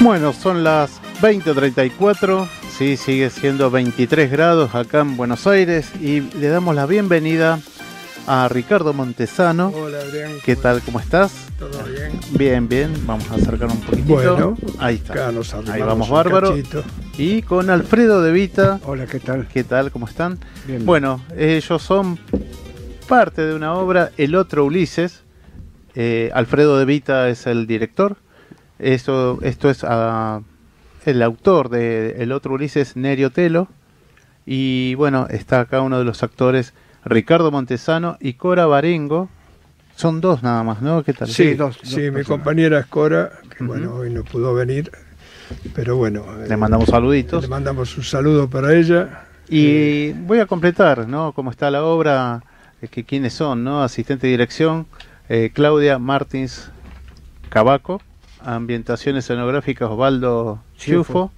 Bueno, son las 20.34, sí, sigue siendo 23 grados acá en Buenos Aires y le damos la bienvenida a Ricardo Montesano. Hola Adrián. ¿Qué tal? ¿Cómo estás? ¿Todo bien? Bien, bien. Vamos a acercar un poquitito. Bueno, ahí está. acá nos Ahí vamos bárbaro. cachito. Y con Alfredo De Vita. Hola, ¿qué tal? ¿Qué tal? ¿Cómo están? Bien. Bueno, ellos son parte de una obra, El otro Ulises. Eh, Alfredo De Vita es el director. Esto, esto es ah, el autor de El otro Ulises, Nerio Telo. Y bueno, está acá uno de los actores, Ricardo Montesano y Cora Barengo. Son dos nada más, ¿no? ¿Qué tal? Sí, dos- dos Sí, mi personas. compañera es Cora, que bueno, hoy no pudo venir, pero bueno, eh, Le mandamos saluditos. le mandamos un saludo para ella. Y voy a completar, ¿no? Cómo está la obra, eh, que quiénes son, ¿no? Asistente de dirección, eh, Claudia Martins Cabaco, ambientación escenográfica Osvaldo Chufo,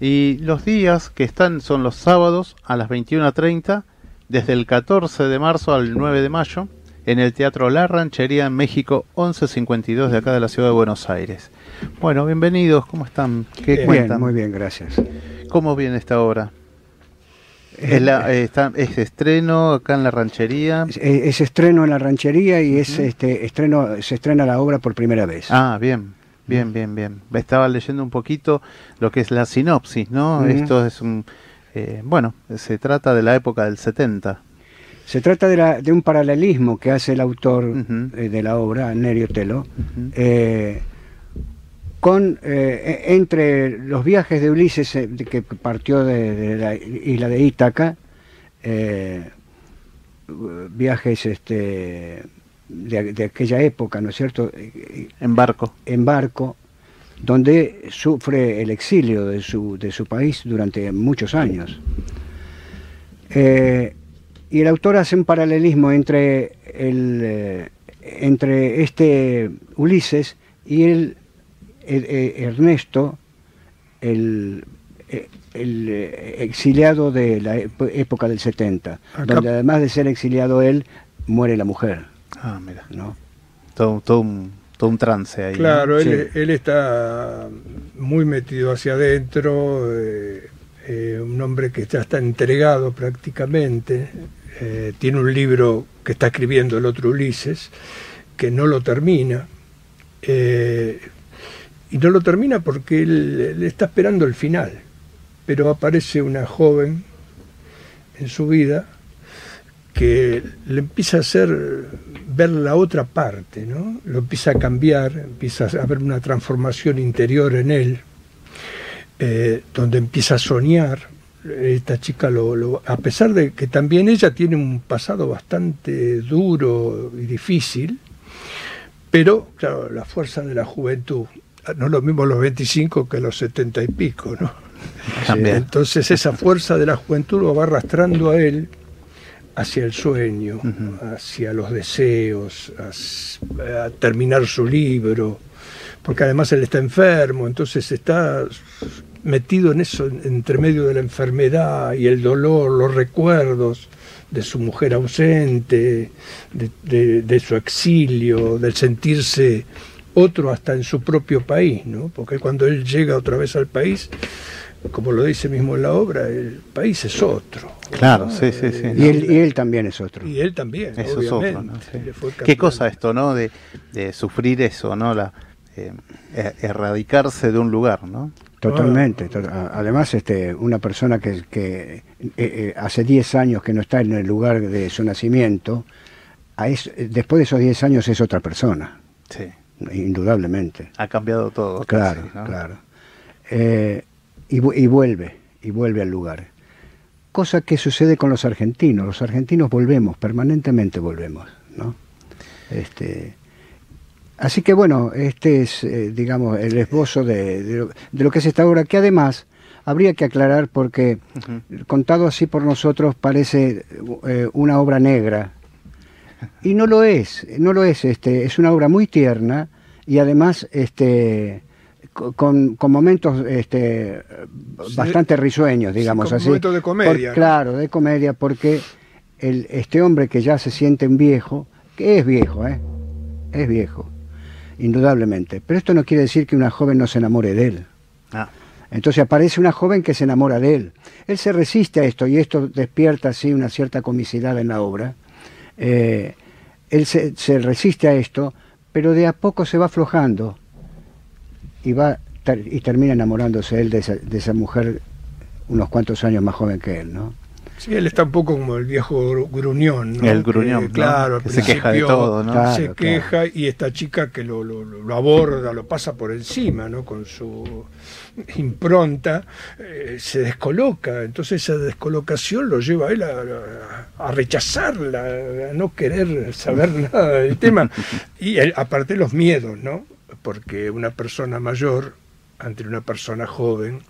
y los días que están son los sábados a las 21.30, desde el 14 de marzo al 9 de mayo, en el Teatro La Ranchería en México 1152 de acá de la ciudad de Buenos Aires. Bueno, bienvenidos, ¿cómo están? ¿Qué Bien, cuentan? Muy bien, gracias. ¿Cómo viene esta obra? Es, la, eh, está, es estreno acá en la ranchería. Es, es estreno en la ranchería y es este estreno se estrena la obra por primera vez. Ah, bien, bien, bien, bien. Estaba leyendo un poquito lo que es la sinopsis, ¿no? Esto es un... eh, bueno, se trata de la época del 70. Se trata de, la- de un paralelismo que hace el autor eh, de la obra, Nerio Telo, eh, con e- entre los viajes de Ulises que partió de, de la isla de Ítaca, viajes este, de, de aquella época, ¿no es cierto? Eh, En barco. en barco, donde sufre el exilio de su, de su país durante muchos años. Eh, y el autor hace un paralelismo entre, el, eh, entre este Ulises y el, el- eh, Ernesto, el, eh, el, eh, exiliado de la época del 70, Acá- donde además de ser exiliado él, muere la mujer. Ah, mira. ¿no? Todo, todo, un, todo un trance ahí. ¿no? Claro, Sí. él, está muy metido hacia adentro, eh, eh, un hombre que ya está entregado prácticamente, eh, tiene un libro que está escribiendo el otro Ulises, que no lo termina, eh, y no lo termina porque él, él está esperando el final, pero aparece una joven en su vida que le empieza a hacer ver la otra parte, ¿no? Lo empieza a cambiar, empieza a haber una transformación interior en él, eh, donde empieza a soñar. Esta chica, lo, lo- a pesar de que también ella tiene un pasado bastante duro y difícil, pero, claro, la fuerza de la juventud, no es lo mismo los 25 que los 70 y pico, ¿no? También. Entonces esa fuerza de la juventud lo va arrastrando a él hacia el sueño, hacia los deseos, a, a terminar su libro, porque además él está enfermo, entonces está metido en eso, en- entre medio de la enfermedad y el dolor, los recuerdos de su mujer ausente, de, de- de su exilio, del sentirse otro hasta en su propio país, ¿no? Porque cuando él llega otra vez al país, como lo dice mismo en la obra, el país es otro. Claro, ¿no? sí, sí, sí. Y él, y él también es otro. y él también, Eso es obviamente. otro, Qué cosa esto, ¿no? De, de sufrir eso, ¿no? La, eh, e- erradicarse de un lugar, ¿no? Totalmente. to- Además, este, una persona que, que, eh, eh, hace 10 años que no está en el lugar de su nacimiento, a es- después de esos 10 años es otra persona, Sí. indudablemente. Ha cambiado todo. Claro, casi, ¿no? claro. Eh, y, vu- y vuelve, y vuelve al lugar. Cosa que sucede con los argentinos. Los argentinos volvemos, permanentemente volvemos, ¿no? Este, Así que bueno, este es, eh, digamos, el esbozo de, de lo- de lo que es esta obra, que además habría que aclarar porque contado así por nosotros parece eh, una obra negra. Y no lo es, no lo es, este, es una obra muy tierna y además este con, con momentos este, bastante risueños, digamos con así. momentos de comedia, Por- ¿no? claro, de comedia, porque el, este hombre que ya se siente un viejo, que es viejo, ¿eh? es viejo, indudablemente. Pero esto no quiere decir que una joven no se enamore de él. Ah, Entonces aparece una joven que se enamora de él. Él se resiste a esto y esto despierta así una cierta comicidad en la obra. Eh, él se, se resiste a esto, pero de a poco se va aflojando y va ter- y termina enamorándose él de esa, de esa mujer unos cuantos años más joven que él, ¿no? Sí, él está un poco como el viejo gru- gruñón, ¿no? El gruñón, Que, ¿no? claro, Que se queja de todo, ¿no? Claro, se claro. queja y esta chica que lo, lo- lo aborda, lo pasa por encima, ¿no? Con su impronta, eh, se descoloca. Entonces esa descolocación lo lleva a él a, a rechazarla, a no querer saber nada del tema. Y él- aparte los miedos, ¿no? Porque una persona mayor ante una persona joven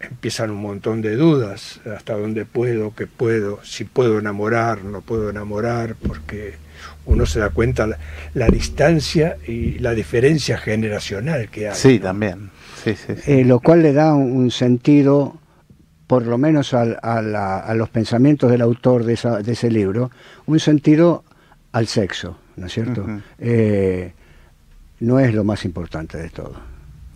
empiezan un montón de dudas, hasta dónde puedo, qué puedo, si puedo enamorar, no puedo enamorar, porque uno se da cuenta la, la distancia y la diferencia generacional que hay. sí, ¿no? también. Sí, sí, sí. Eh, lo cual le da un, un sentido, por lo menos al- a, la- a los pensamientos del autor de, esa- de ese libro, un sentido al sexo, ¿no es cierto? Eh, no es lo más importante de todo.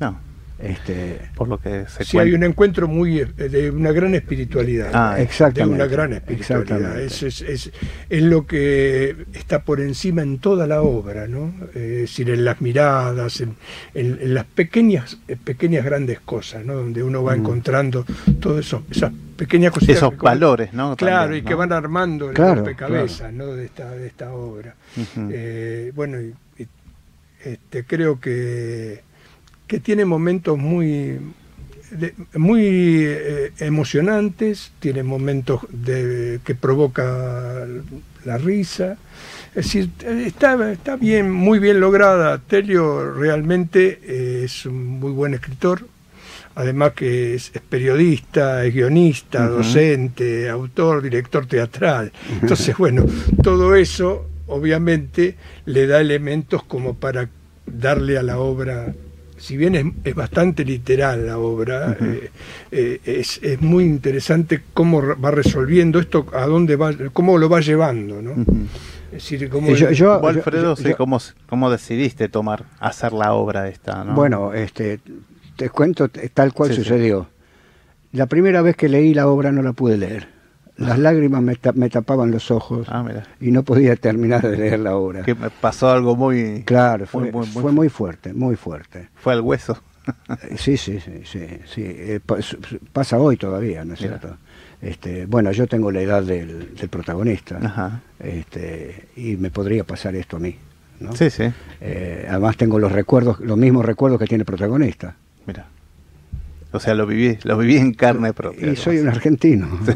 No, Este, por lo que se Sí, hay un encuentro muy eh, de una gran espiritualidad. Ah, de exactamente. una gran espiritualidad. Es, es, es, es lo que está por encima en toda la obra, ¿no? Eh, es decir, en las miradas, en, en- en las pequeñas, eh, pequeñas grandes cosas, ¿no? Donde uno va Mm. encontrando todas esas pequeñas cositas. Esos que valores, ¿no? Claro, También, y que van armando el Claro, rompecabezas, ¿no? De esta, de esta obra. Eh, bueno, y, este, creo que, que tiene momentos muy, de- muy eh, emocionantes, tiene momentos de, que provoca la risa. Es decir, está, está bien, muy bien lograda. Telio realmente eh, es un muy buen escritor, además que es, es periodista, es guionista, docente, autor, director teatral. Entonces, bueno, todo eso obviamente le da elementos como para darle a la obra, si bien es, es bastante literal la obra, eh, eh, es, es muy interesante cómo va resolviendo esto, a dónde va, cómo lo va llevando, ¿no? Es decir, cómo Eh, yo- Alfredo, sí, ¿cómo, cómo decidiste tomar, hacer la obra esta, no? Bueno, este, te cuento tal cual Sí, sí. sucedió. La primera vez que leí la obra no la pude leer. Las lágrimas me, ta- me tapaban los ojos Ah, y no podía terminar de leer la obra. Que me pasó algo muy... Claro, fue muy, muy, muy fue muy fuerte, muy fuerte. Fue al hueso. Eh, Sí, sí, sí, sí, sí. Eh, pasa hoy todavía, ¿no es Mira. cierto? Este, bueno, yo tengo la edad del, del protagonista Ajá. este, y me podría pasar esto a mí. ¿no? Sí, sí. Eh, además tengo los recuerdos, los mismos recuerdos que tiene el protagonista. Mira. O sea, lo viví, lo viví en carne propia. Y soy un argentino.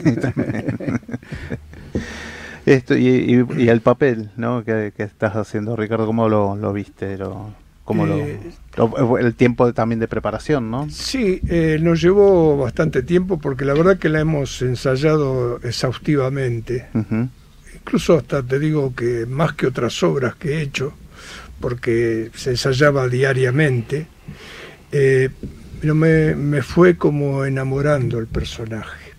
Esto, y, y- y el papel, ¿no? Que, que estás haciendo, Ricardo, ¿cómo lo, lo viste? Lo, ¿Cómo lo- Eh, lo- El tiempo también de preparación, ¿no? Sí, eh, nos llevó bastante tiempo porque la verdad que la hemos ensayado exhaustivamente. Incluso hasta te digo que más que otras obras que he hecho, porque se ensayaba diariamente, eh, pero me, me fue como enamorando el personaje.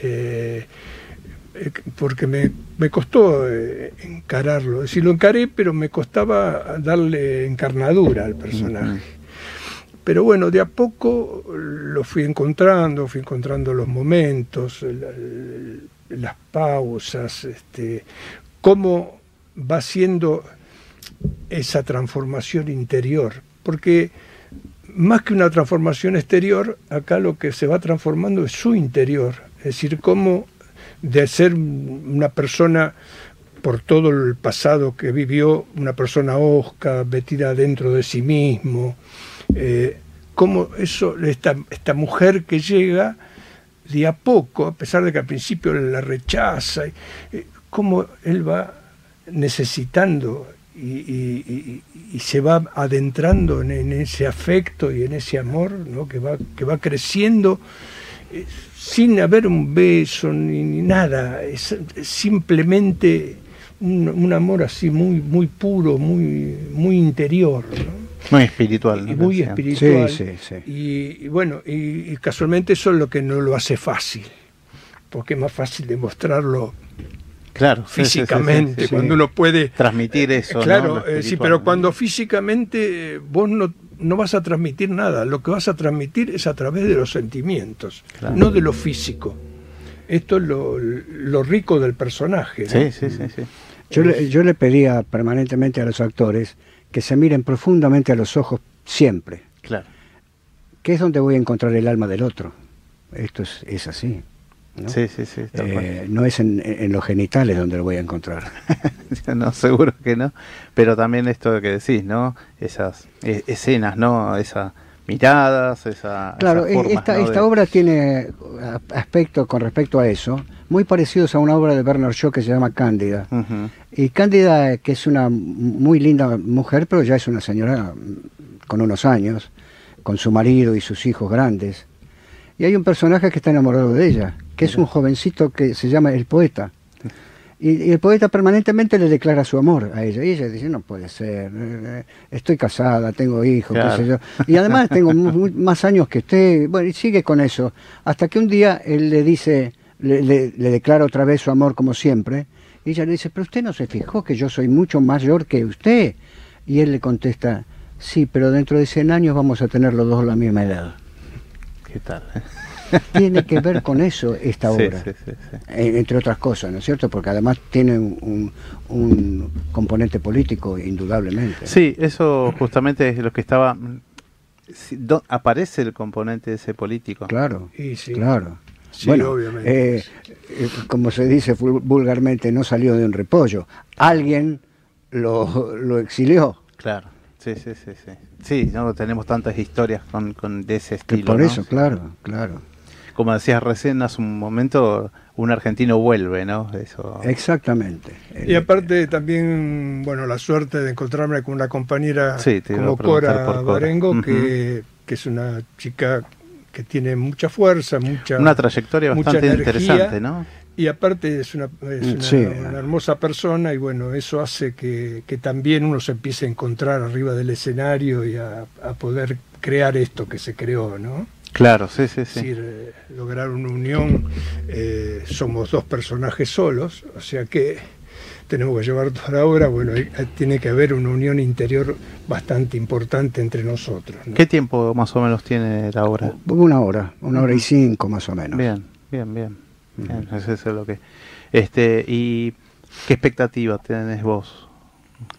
Eh, eh, porque me, me costó eh, encararlo, es decir, lo encaré, pero me costaba darle encarnadura al personaje. Pero bueno, de a poco lo fui encontrando, fui encontrando los momentos, el- el- las pausas, este, cómo va siendo esa transformación interior. Porque más que una transformación exterior, acá lo que se va transformando es su interior. Es decir, cómo de ser una persona por todo el pasado que vivió, una persona osca, metida dentro de sí mismo, eh, cómo eso, esta, esta mujer que llega de a poco, a pesar de que al principio la rechaza, eh, cómo él va necesitando y, se va adentrando en, ese afecto y en ese amor ¿no? que, va, que va creciendo eh, sin haber un beso ni, nada, es, simplemente un, amor así muy, muy puro, muy, muy interior. Muy espiritual. ¿no? Muy espiritual. Y, bueno, y, casualmente eso es lo que no lo hace fácil, porque es más fácil demostrarlo claro, físicamente, cuando uno puede transmitir eso. Claro, eh, sí, pero cuando físicamente eh, vos no, no, vas a transmitir nada, lo que vas a transmitir es a través de los sentimientos, no de lo físico. Esto es lo, lo rico del personaje. Sí, sí, sí, sí. Yo le, yo le pedía permanentemente a los actores que se miren profundamente a los ojos siempre. Claro. Que es donde voy a encontrar el alma del otro. Esto es, es así. ¿No? Sí, sí, sí. Eh, no es en, en, los genitales donde lo voy a encontrar. no, seguro que no. Pero también esto que decís, ¿no? Esas e, escenas, ¿no? Esa miradas, esa... Claro, esta, esta obra tiene aspectos con respecto a eso, muy parecidos a una obra de Bernard Shaw que se llama Cándida. Y Cándida, que es una muy linda mujer, pero ya es una señora con unos años, con su marido y sus hijos grandes. Y hay un personaje que está enamorado de ella, que es un jovencito que se llama el poeta. Y, el poeta permanentemente le declara su amor a ella. Y ella dice, no puede ser, eh, estoy casada, tengo hijos, qué sé yo. Y además tengo más años que usted. Bueno, y sigue con eso. Hasta que un día él le dice, le, le, declara otra vez su amor como siempre. Y ella le dice, pero usted no se fijó que yo soy mucho mayor que usted. Y él le contesta, sí, pero dentro de 100 años vamos a tener los dos la misma edad. ¿Qué tal? Eh? Tiene que ver con eso esta obra, entre otras cosas, ¿no es cierto? Porque además tiene un, componente político, indudablemente. Sí, eso justamente es lo que estaba... aparece el componente ese político. Claro, claro. bueno, obviamente. Eh, eh, como se dice vulgarmente, no salió de un repollo. Alguien lo, lo exilió. Claro, sí, sí, sí. Sí, sí no tenemos tantas historias con, con de ese estilo. por eso, claro, claro como decías recién hace un momento, un argentino vuelve, ¿no? Eso. Exactamente. Y aparte también, bueno, la suerte de encontrarme con una compañera como Cora Barengo, que, que es una chica que tiene mucha fuerza, mucha una trayectoria bastante interesante, ¿no? Y aparte es, una, es una, hermosa persona y bueno, eso hace que, que, también uno se empiece a encontrar arriba del escenario y a, a poder crear esto que se creó, ¿no? Claro, sí, sí, sí. Es decir, eh, lograr una unión, eh, somos dos personajes solos, o sea que tenemos que llevar toda la obra, bueno, tiene que haber una unión interior bastante importante entre nosotros. ¿Qué tiempo más o menos tiene la obra? Una hora, una hora y cinco más o menos. Bien, bien, bien. eso es lo que... Este, ¿Y qué expectativa tenés vos,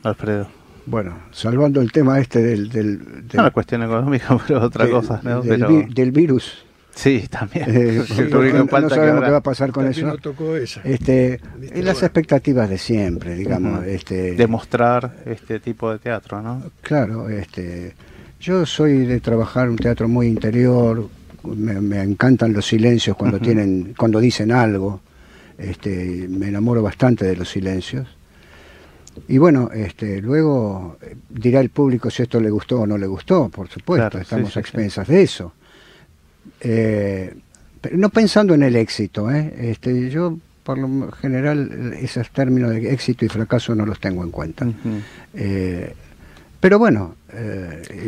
Alfredo? Bueno, salvando el tema este del... del, no la cuestión económica, pero otra cosa, ¿no? Del, virus. Sí, también. Eh, no, sabemos qué va a pasar con eso. Tocó esa. Este, y las expectativas de siempre, digamos. este, Demostrar este tipo de teatro, ¿no? Claro, este, yo soy de trabajar un teatro muy interior, me, encantan los silencios cuando, tienen, cuando dicen algo, este, me enamoro bastante de los silencios. Y bueno, este, luego eh, dirá el público si esto le gustó o no le gustó, por supuesto, estamos a expensas de eso. Eh, pero no pensando en el éxito, ¿eh? este, yo por lo general esos términos de éxito y fracaso no los tengo en cuenta. Eh, pero bueno,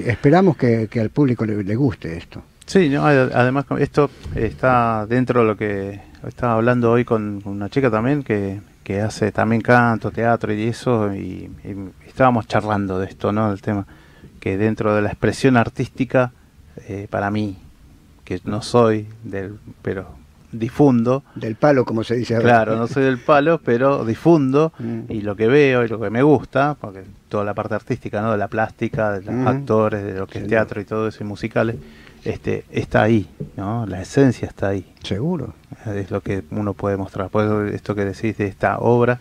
esperamos que, al público le, guste esto. Sí, además esto está dentro de lo que estaba hablando hoy con una chica también que que hace también canto, teatro y eso, y, estábamos charlando de esto, ¿no? El tema que dentro de la expresión artística, eh, para mí, que no soy del, pero difundo. Del palo, como se dice ahora. Claro, no soy del palo, pero difundo mm. y lo que veo y lo que me gusta, porque toda la parte artística, ¿no? De la plástica, de los mm. actores, de lo que es teatro y todo eso y musicales este, está ahí, ¿no? La esencia está ahí. Seguro. Es lo que uno puede mostrar. Por eso esto que decís de esta obra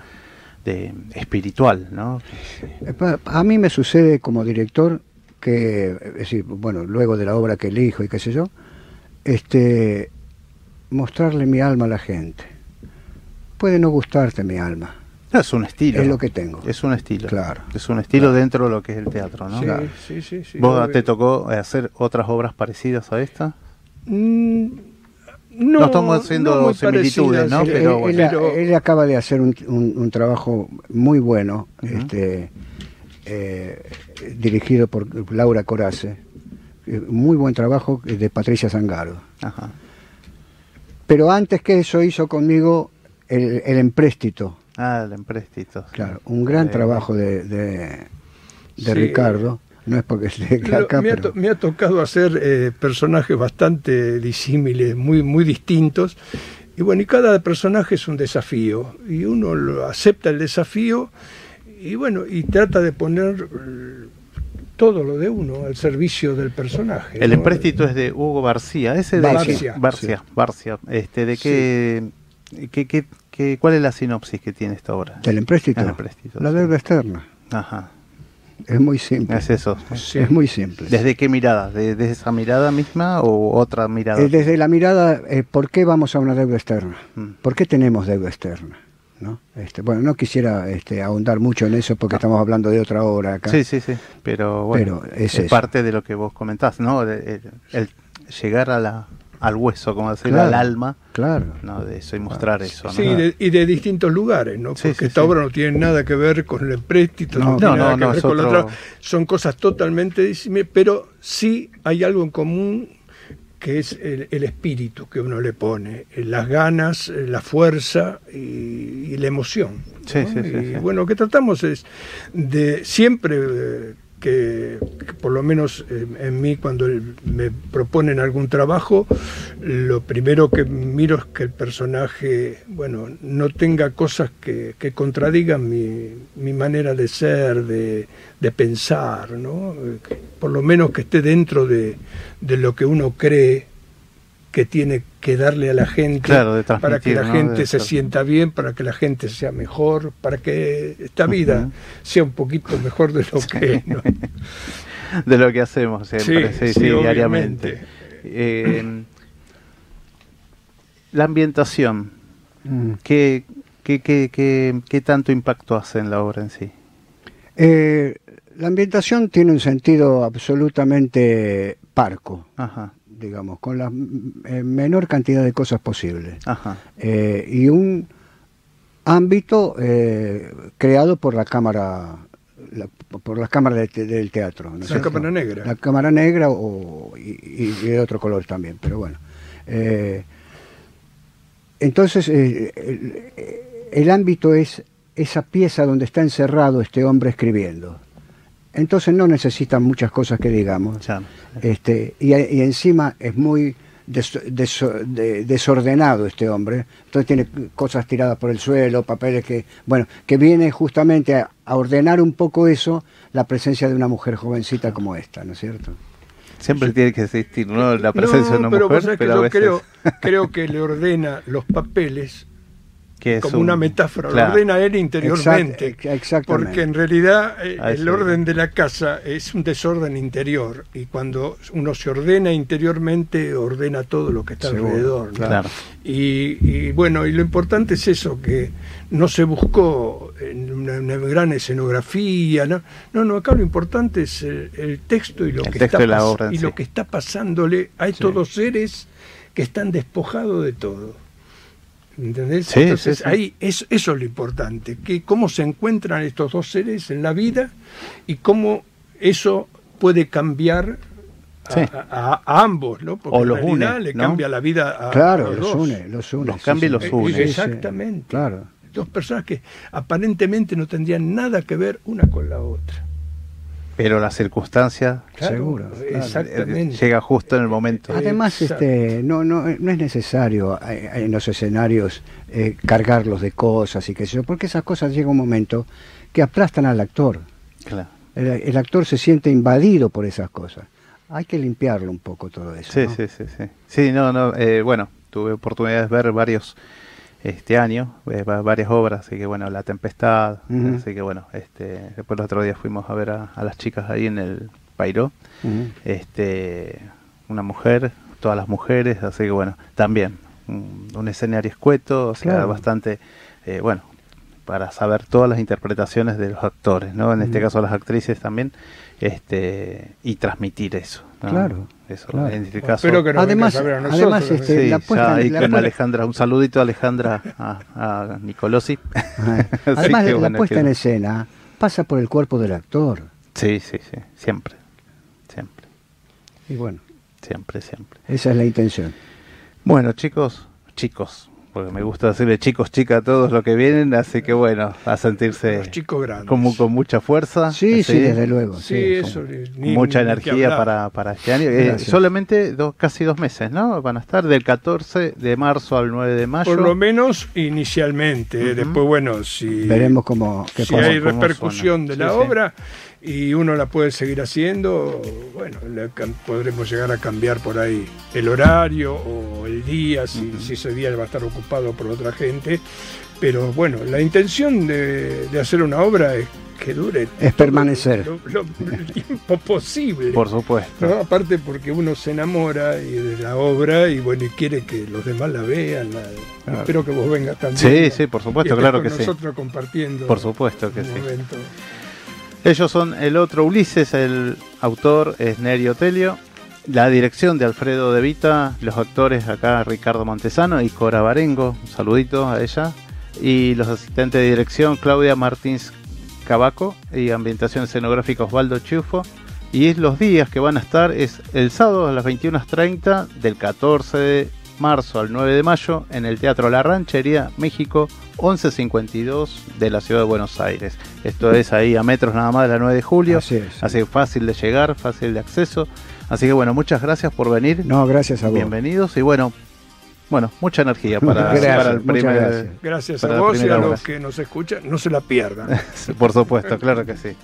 de espiritual, ¿no? Eh, a mí me sucede como director que, es decir, bueno, luego de la obra que elijo y qué sé yo, este, mostrarle mi alma a la gente. Puede no gustarte mi alma, No, es un estilo. es lo que tengo. Es un estilo. Claro. Es un estilo dentro de lo que es el teatro, ¿no? Sí, Claro. sí, sí, sí, ¿Vos obvio. te tocó hacer otras obras parecidas a esta? Mm, no, No estamos haciendo muy similitudes, parecidas, ¿no? Él- Pero él, bueno. él acaba de hacer un, un- un trabajo muy bueno, este, eh, dirigido por Laura Corace. Eh, Muy buen trabajo de Patricia Zangaro. Ajá. Pero antes que eso hizo conmigo el, el empréstito. Ah, el empréstito. sí. Claro, un gran Eh, trabajo de, de, de Sí. Ricardo. No es porque esté Lo- acá, me, ha pero- to- me ha tocado hacer eh, personajes bastante disímiles, muy, muy distintos. Y bueno, y cada personaje es un desafío. Y uno lo acepta el desafío y bueno, y trata de poner eh, todo lo de uno al servicio del personaje. El ¿no? empréstito es de Hugo García. Ese de Barcia. Barcia, Barcia. Este, ¿de qué, qué, qué- qué- cuál es la sinopsis que tiene esta obra? del empréstito. El empréstito, la sí. deuda externa. Ajá. Es muy simple. Es eso. Sí. Es muy simple. ¿Desde qué mirada? ¿De- ¿Desde esa mirada misma o otra mirada? Eh, desde la mirada, eh, ¿por qué vamos a una deuda externa? Mm. ¿Por qué tenemos deuda externa? ¿No? Este, bueno, no quisiera este, ahondar mucho en eso porque estamos hablando de otra obra acá. Sí, sí, sí. Pero bueno, Pero es es, parte de lo que vos comentás, ¿no? De- el, el llegar a la, al hueso, como decir, Claro. al alma, Claro. ¿no? De eso y mostrar eso, ¿no? Sí, de- y de distintos lugares, ¿no? Porque sí, esta sí. obra no tiene nada que ver con el empréstito, No, no, tiene no, nada no, que no, ver con la otro- otra. Son cosas totalmente disímiles, pero sí hay algo en común que es el, el espíritu que uno le pone, eh, las ganas, eh, la fuerza y, y la emoción. Sí, ¿no? sí, sí, y sí. bueno, lo que tratamos es de siempre eh, que, por lo menos en mí cuando me proponen algún trabajo, lo primero que miro es que el personaje, bueno, no tenga cosas que, que contradigan mi, mi manera de ser, de, de pensar, ¿no? Por lo menos que esté dentro de, de lo que uno cree que tiene que darle a la gente Claro, de para que la ¿no? gente De se sienta bien, para que la gente sea mejor, para que esta vida sea un poquito mejor de lo que es. ¿no? de lo que hacemos siempre, Sí, sí, sí, sí, obviamente. diariamente. Eh, la ambientación, Mm. ¿qué, qué, qué, qué, qué tanto impacto hace en la obra en sí? Eh, la ambientación tiene un sentido absolutamente parco, Ajá, digamos, con la eh, menor cantidad de cosas posibles. ajá, Eh, y un ámbito eh, creado por la cámara la- por las cámaras de te- del teatro ¿no La cámara negra. la cámara negra o, y, y- y de otro color también pero bueno Eh, entonces eh, el, el ámbito es esa pieza donde está encerrado este hombre escribiendo entonces no necesitan muchas cosas que digamos ya. este, y, y encima es muy des- des- de- desordenado este hombre, entonces tiene cosas tiradas por el suelo, papeles que, bueno, que viene justamente a, a ordenar un poco eso, la presencia de una mujer jovencita como esta, ¿no es cierto? Siempre tiene que existir, ¿no? La presencia de una pero mujer, pero a yo veces... creo, creo que le ordena los papeles que es como un- una metáfora, claro. lo ordena él interiormente. Exact- exactamente. Porque en realidad eh, el sí. orden de la casa es un desorden interior y cuando uno se ordena interiormente, ordena todo lo que está Seguro, alrededor. ¿no? Claro. Y, y bueno, y lo importante es eso, que no se buscó en una, una gran escenografía, ¿no? no, no, acá lo importante es el, el texto y lo El que texto está y la pas- obra en y lo que está pasándole a estos dos seres que están despojados de todo. ¿Entendés? Sí, Entonces sí, sí. ahí es, eso es lo importante, que cómo se encuentran estos dos seres en la vida y cómo eso puede cambiar a, Sí. a- a ambos, ¿no? Porque O en los realidad une, le ¿no? cambia la vida a, claro, a los dos. une, los une. Los cambia y los Eh, une. Sí, sí, Exactamente. claro. Dos personas que aparentemente no tendrían nada que ver una con la otra. Pero la circunstancia Seguro, claro. Exactamente. llega justo en el momento. Además, Exacto. este, no, no, no es necesario eh, en los escenarios eh, cargarlos de cosas y qué sé yo, porque esas cosas llega un momento que aplastan al actor. Claro. El, el actor se siente invadido por esas cosas. Hay que limpiarlo un poco todo eso. Sí, ¿no? sí, sí, sí. Sí, no, no, eh, bueno, tuve oportunidad de ver varios este año, eh, va- varias obras, así que bueno, La Tempestad, así que bueno, este, después el otro día fuimos a ver a, a las chicas ahí en el Pairó, este, una mujer, todas las mujeres, así que bueno, también un, un escenario escueto, o sea, Claro. bastante, eh, bueno, para saber todas las interpretaciones de los actores, ¿no? En este caso las actrices también, este, y transmitir eso. Claro. Eso, claro. en este caso. Espero que nos Además- a nosotros, además, ¿no? este, Sí, la puesta ya en- ahí la con puesta- Alejandra, un saludito a Alejandra, a, a Nicolosi. Además, la bueno, puesta que- en escena pasa por el cuerpo del actor. Sí, sí, sí, siempre, siempre, Y bueno, siempre, siempre. esa es la intención. Bueno, chicos, chicos, porque me gusta decirle chicos, chicas a todos los que vienen, así que bueno, a sentirse Los chicos grandes. como con mucha fuerza. Sí, sí, desde luego. Sí, sí, eso. como- ni- mucha ni energía para, para este año. Eh, Gracias. solamente dos, casi dos meses, ¿no? Van a estar del 14 de marzo al 9 de mayo. Por lo menos inicialmente. eh. Después, bueno, si, Veremos cómo qué si pasa. hay cómo repercusión suena. de la Sí, sí. obra y uno la puede seguir haciendo, bueno, le podremos llegar a cambiar por ahí el horario o el día, si, si ese día va a estar ocupado por otra gente. Pero bueno, la intención de, de hacer una obra es que dure Es permanecer. lo, tiempo posible. Por supuesto. ¿no? Aparte porque uno se enamora y de la obra y bueno y quiere que los demás la vean. la- Claro. Espero que vos vengas también. Sí, sí, por supuesto, Y claro que sí. Nosotros compartiendo. Por supuesto que sí. momento. Ellos son el otro Ulises, el autor es Nerio Telio, la dirección de Alfredo De Vita, los actores acá Ricardo Montesano y Cora Barengo, un saludito a ella, y los asistentes de dirección Claudia Martins Cabaco y ambientación escenográfica Osvaldo Chufo. Y es los días que van a estar es el sábado a las 21.30 del 14 de marzo al 9 de mayo en el Teatro La Ranchería, México, 1152 de la ciudad de Buenos Aires. Esto es ahí a metros nada más de la 9 de julio. Así es. Así que fácil de llegar, fácil de acceso. Así que bueno, muchas gracias por venir. No, gracias a vos. Bienvenidos y bueno, bueno, mucha energía para, Gracias, para el primer. gracias. Gracias Para a vos y a los que nos escuchan. No se la pierdan. Por supuesto, claro que sí.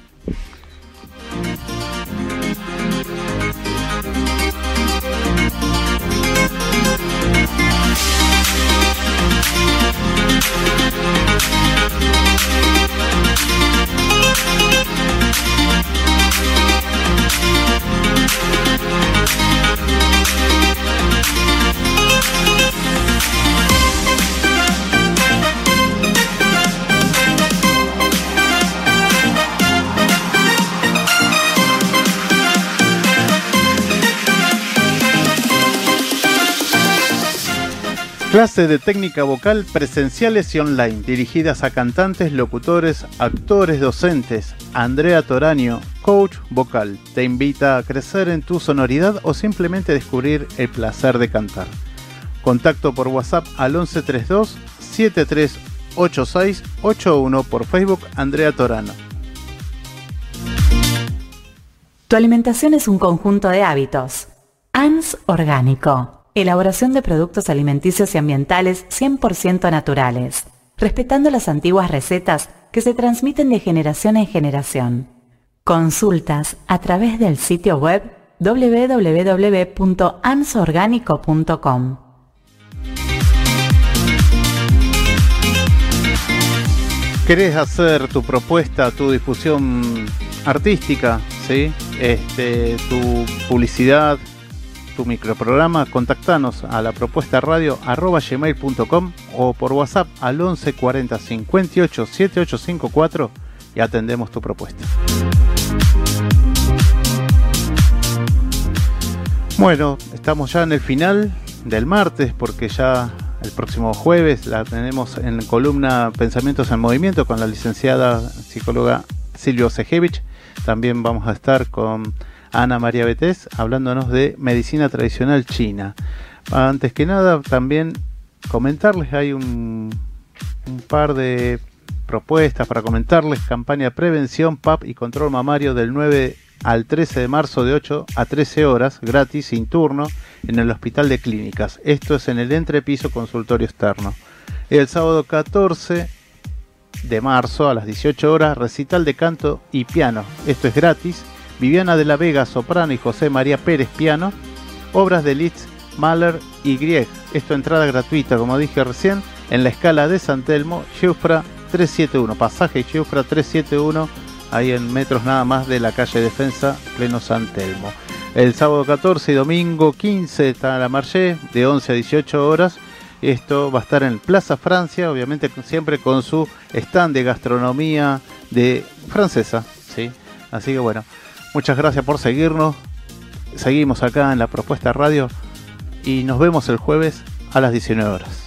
Clase de técnica vocal presenciales y online, dirigidas a cantantes, locutores, actores, docentes. Andrea Toraño, coach vocal, te invita a crecer en tu sonoridad o simplemente descubrir el placer de cantar. Contacto por WhatsApp al 1132 738681 por Facebook Andrea Torano. Tu alimentación es un conjunto de hábitos. ANS Orgánico. Elaboración de productos alimenticios y ambientales 100% naturales, respetando las antiguas recetas que se transmiten de generación en generación. Consultas a través del sitio web www.ansorgánico.com. ¿Querés hacer tu propuesta, tu difusión artística, ¿sí? este, tu publicidad, tu microprograma? Contactanos a la propuesta radio arroba gmail.com o por WhatsApp al 11 40 58 7854 y atendemos tu propuesta. Bueno, estamos ya en el final del martes porque ya el próximo jueves la tenemos en columna Pensamientos en Movimiento con la licenciada psicóloga Silvio Sejevich. También vamos a estar con Ana María Betés hablándonos de medicina tradicional china. Antes que nada, también comentarles, hay un, un par de propuestas para comentarles. Campaña prevención, PAP y control mamario del 9 al 13 de marzo de 8 a 13 horas, gratis, sin turno, en el Hospital de Clínicas. Esto es en el entrepiso consultorio externo. El sábado 14 de marzo a las 18 horas, recital de canto y piano. Esto es gratis. Viviana de la Vega, soprano, y José María Pérez, piano. Obras de Litz, Mahler y Grieg. Esto entrada gratuita, como dije recién, en la escala de San Telmo, Giufra 371. Pasaje Giufra 371 ahí en metros nada más de la calle Defensa, pleno San Telmo. El sábado 14 y domingo 15 está la marché, de 11 a 18 horas, Esto va a estar en Plaza Francia, obviamente siempre con su stand de gastronomía de francesa, ¿sí? Así que bueno, muchas gracias por seguirnos. Seguimos acá en la propuesta radio y nos vemos el jueves a las 19 horas.